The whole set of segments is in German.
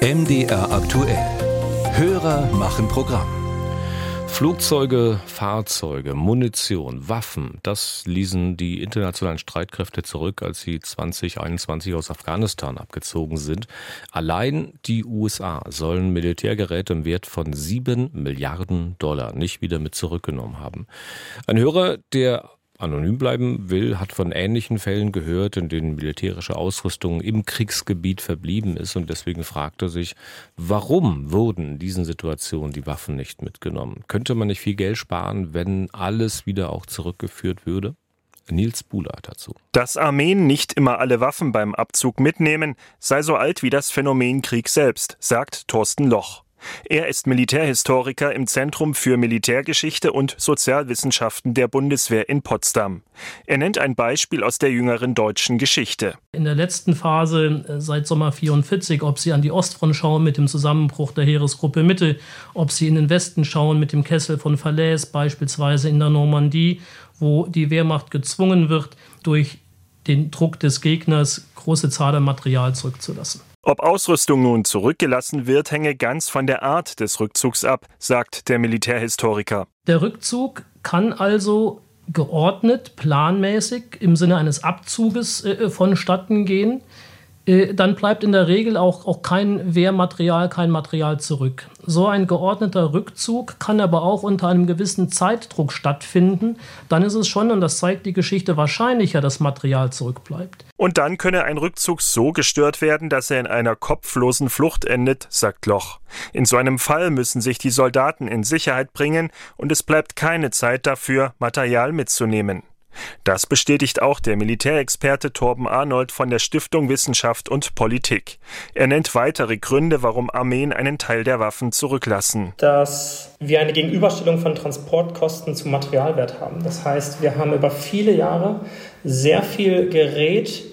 MDR aktuell. Hörer machen Programm. Flugzeuge, Fahrzeuge, Munition, Waffen, das ließen die internationalen Streitkräfte zurück, als sie 2021 aus Afghanistan abgezogen sind. Allein die USA sollen Militärgeräte im Wert von sieben Milliarden Dollar nicht wieder mit zurückgenommen haben. Ein Hörer, der anonym bleiben will, hat von ähnlichen Fällen gehört, in denen militärische Ausrüstung im Kriegsgebiet verblieben ist und deswegen fragte sich, warum wurden in diesen Situationen die Waffen nicht mitgenommen? Könnte man nicht viel Geld sparen, wenn alles wieder auch zurückgeführt würde? Nils Buhler dazu. Dass Armeen nicht immer alle Waffen beim Abzug mitnehmen, sei so alt wie das Phänomen Krieg selbst, sagt Thorsten Loch. Er ist Militärhistoriker im Zentrum für Militärgeschichte und Sozialwissenschaften der Bundeswehr in Potsdam. Er nennt ein Beispiel aus der jüngeren deutschen Geschichte. In der letzten Phase äh, seit Sommer 44, ob Sie an die Ostfront schauen mit dem Zusammenbruch der Heeresgruppe Mitte, ob Sie in den Westen schauen mit dem Kessel von Falaise, beispielsweise in der Normandie, wo die Wehrmacht gezwungen wird, durch den Druck des Gegners große Zahl an Material zurückzulassen. Ob Ausrüstung nun zurückgelassen wird, hänge ganz von der Art des Rückzugs ab, sagt der Militärhistoriker. Der Rückzug kann also geordnet, planmäßig im Sinne eines Abzuges äh, vonstatten gehen. Äh, dann bleibt in der Regel auch, auch kein Wehrmaterial, kein Material zurück. So ein geordneter Rückzug kann aber auch unter einem gewissen Zeitdruck stattfinden. Dann ist es schon, und das zeigt die Geschichte, wahrscheinlicher, dass Material zurückbleibt. Und dann könne ein Rückzug so gestört werden, dass er in einer kopflosen Flucht endet, sagt Loch. In so einem Fall müssen sich die Soldaten in Sicherheit bringen und es bleibt keine Zeit dafür, Material mitzunehmen. Das bestätigt auch der Militärexperte Torben Arnold von der Stiftung Wissenschaft und Politik. Er nennt weitere Gründe, warum Armeen einen Teil der Waffen zurücklassen. Dass wir eine Gegenüberstellung von Transportkosten zum Materialwert haben. Das heißt, wir haben über viele Jahre sehr viel Gerät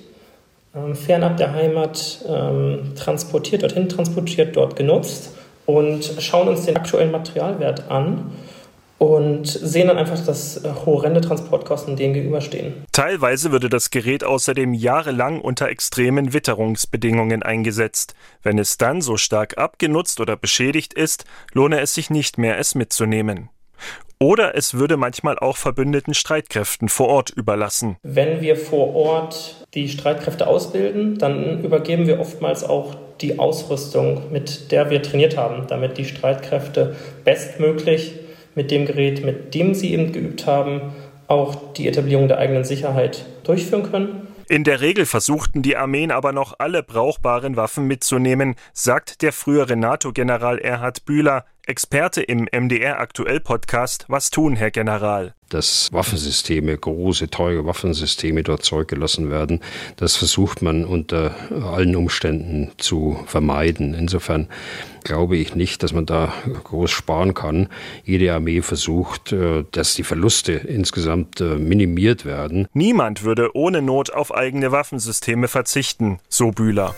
ähm, fernab der Heimat ähm, transportiert, dorthin transportiert, dort genutzt und schauen uns den aktuellen Materialwert an und sehen dann einfach, dass äh, horrende Transportkosten dem gegenüberstehen. Teilweise würde das Gerät außerdem jahrelang unter extremen Witterungsbedingungen eingesetzt. Wenn es dann so stark abgenutzt oder beschädigt ist, lohne es sich nicht mehr, es mitzunehmen. Oder es würde manchmal auch verbündeten Streitkräften vor Ort überlassen. Wenn wir vor Ort die Streitkräfte ausbilden, dann übergeben wir oftmals auch die Ausrüstung, mit der wir trainiert haben, damit die Streitkräfte bestmöglich mit dem Gerät, mit dem sie eben geübt haben, auch die Etablierung der eigenen Sicherheit durchführen können. In der Regel versuchten die Armeen aber noch alle brauchbaren Waffen mitzunehmen, sagt der frühere NATO-General Erhard Bühler, Experte im MDR Aktuell Podcast. Was tun, Herr General? Dass Waffensysteme, große, teure Waffensysteme dort zurückgelassen werden, das versucht man unter allen Umständen zu vermeiden. Insofern glaube ich nicht, dass man da groß sparen kann. Jede Armee versucht, äh, dass die Verluste insgesamt äh, minimiert werden. Niemand würde ohne Not auf eigene Waffensysteme verzichten, so Bühler.